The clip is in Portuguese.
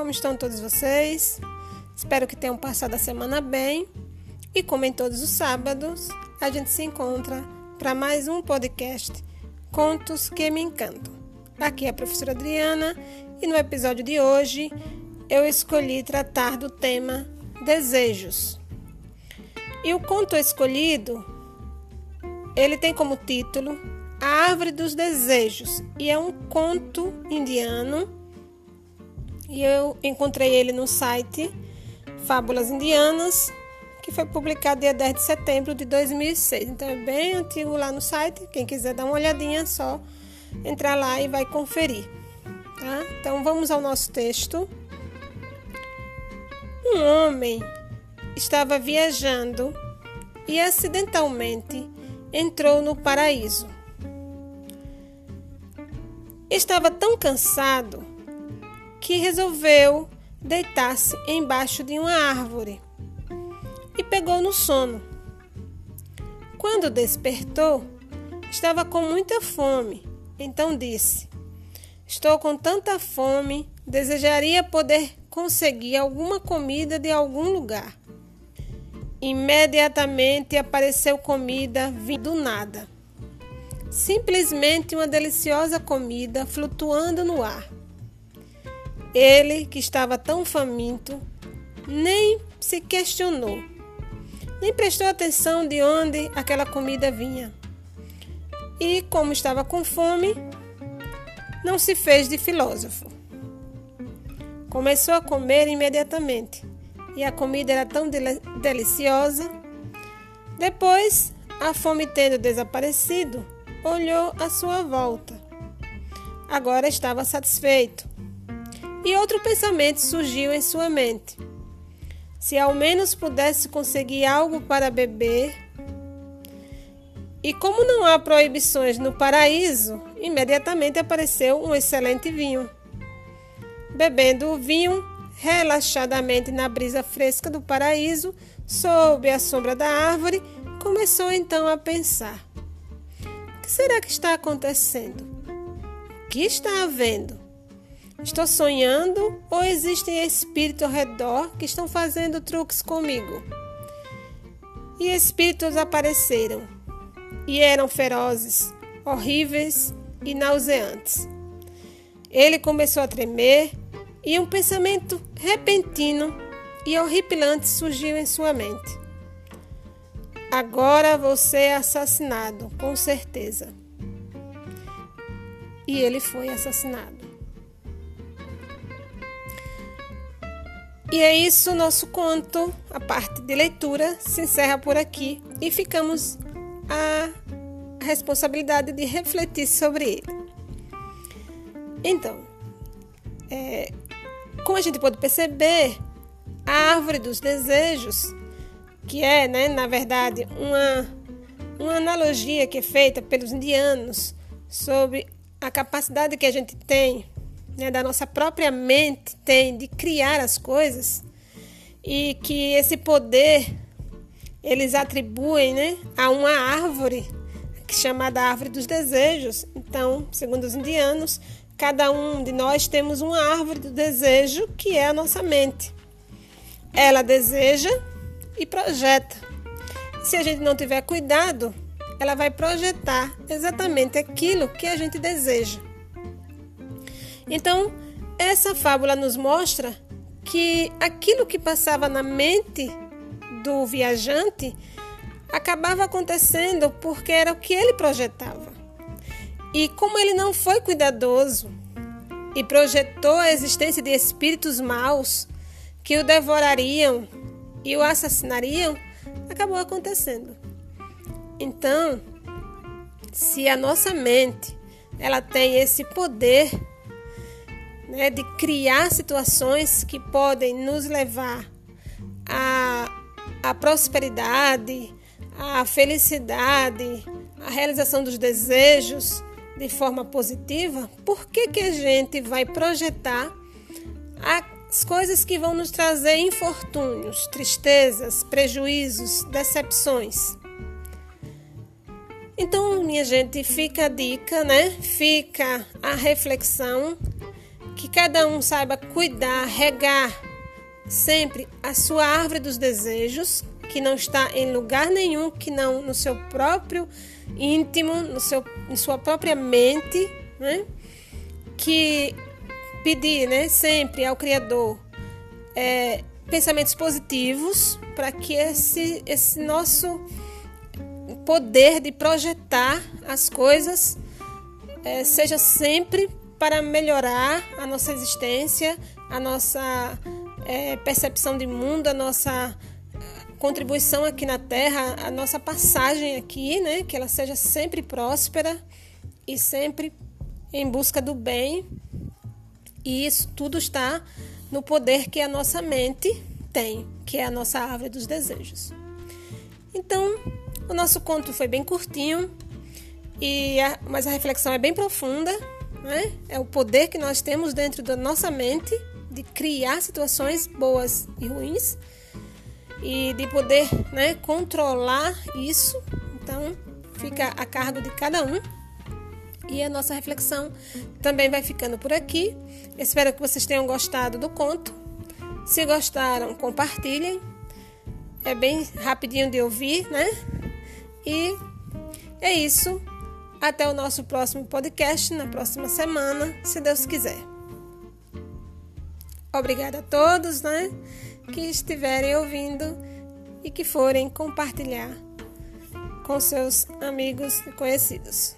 como estão todos vocês? Espero que tenham passado a semana bem. E como em todos os sábados, a gente se encontra para mais um podcast Contos que me encantam. Aqui é a professora Adriana e no episódio de hoje eu escolhi tratar do tema desejos. E o conto escolhido, ele tem como título A Árvore dos Desejos e é um conto indiano e eu encontrei ele no site Fábulas Indianas, que foi publicado dia 10 de setembro de 2006. Então é bem antigo lá no site. Quem quiser dar uma olhadinha, é só entrar lá e vai conferir. Tá? Então vamos ao nosso texto. Um homem estava viajando e acidentalmente entrou no paraíso. Estava tão cansado que resolveu deitar-se embaixo de uma árvore e pegou no sono. Quando despertou, estava com muita fome, então disse: Estou com tanta fome, desejaria poder conseguir alguma comida de algum lugar. Imediatamente apareceu comida vindo do nada. Simplesmente uma deliciosa comida flutuando no ar. Ele, que estava tão faminto, nem se questionou, nem prestou atenção de onde aquela comida vinha. E, como estava com fome, não se fez de filósofo. Começou a comer imediatamente, e a comida era tão deliciosa. Depois, a fome tendo desaparecido, olhou à sua volta. Agora estava satisfeito e outro pensamento surgiu em sua mente. Se ao menos pudesse conseguir algo para beber. E como não há proibições no paraíso, imediatamente apareceu um excelente vinho. Bebendo o vinho relaxadamente na brisa fresca do paraíso, sob a sombra da árvore, começou então a pensar: O que será que está acontecendo? O que está havendo? Estou sonhando ou existem espíritos ao redor que estão fazendo truques comigo? E espíritos apareceram e eram ferozes, horríveis e nauseantes. Ele começou a tremer e um pensamento repentino e horripilante surgiu em sua mente. Agora vou ser assassinado, com certeza. E ele foi assassinado. E é isso, nosso conto, a parte de leitura, se encerra por aqui e ficamos a responsabilidade de refletir sobre ele. Então, é, como a gente pode perceber, a árvore dos desejos, que é, né, na verdade, uma, uma analogia que é feita pelos indianos sobre a capacidade que a gente tem né, da nossa própria mente tem de criar as coisas e que esse poder eles atribuem né, a uma árvore chamada árvore dos desejos. Então, segundo os indianos, cada um de nós temos uma árvore do desejo que é a nossa mente. Ela deseja e projeta. Se a gente não tiver cuidado, ela vai projetar exatamente aquilo que a gente deseja. Então, essa fábula nos mostra que aquilo que passava na mente do viajante acabava acontecendo porque era o que ele projetava. E como ele não foi cuidadoso e projetou a existência de espíritos maus que o devorariam e o assassinariam, acabou acontecendo. Então, se a nossa mente ela tem esse poder né, de criar situações que podem nos levar à, à prosperidade, à felicidade, à realização dos desejos de forma positiva, por que, que a gente vai projetar as coisas que vão nos trazer infortúnios, tristezas, prejuízos, decepções? Então, minha gente, fica a dica, né? Fica a reflexão que cada um saiba cuidar, regar sempre a sua árvore dos desejos, que não está em lugar nenhum, que não no seu próprio íntimo, no seu, em sua própria mente, né? que pedir né, sempre ao Criador é, pensamentos positivos para que esse, esse nosso poder de projetar as coisas é, seja sempre para melhorar a nossa existência, a nossa é, percepção de mundo, a nossa contribuição aqui na Terra, a nossa passagem aqui, né? Que ela seja sempre próspera e sempre em busca do bem. E isso tudo está no poder que a nossa mente tem, que é a nossa árvore dos desejos. Então, o nosso conto foi bem curtinho, e a, mas a reflexão é bem profunda. Né? É o poder que nós temos dentro da nossa mente de criar situações boas e ruins e de poder né, controlar isso. Então, fica a cargo de cada um. E a nossa reflexão também vai ficando por aqui. Espero que vocês tenham gostado do conto. Se gostaram, compartilhem. É bem rapidinho de ouvir, né? E é isso. Até o nosso próximo podcast na próxima semana, se Deus quiser. Obrigada a todos, né, que estiverem ouvindo e que forem compartilhar com seus amigos e conhecidos.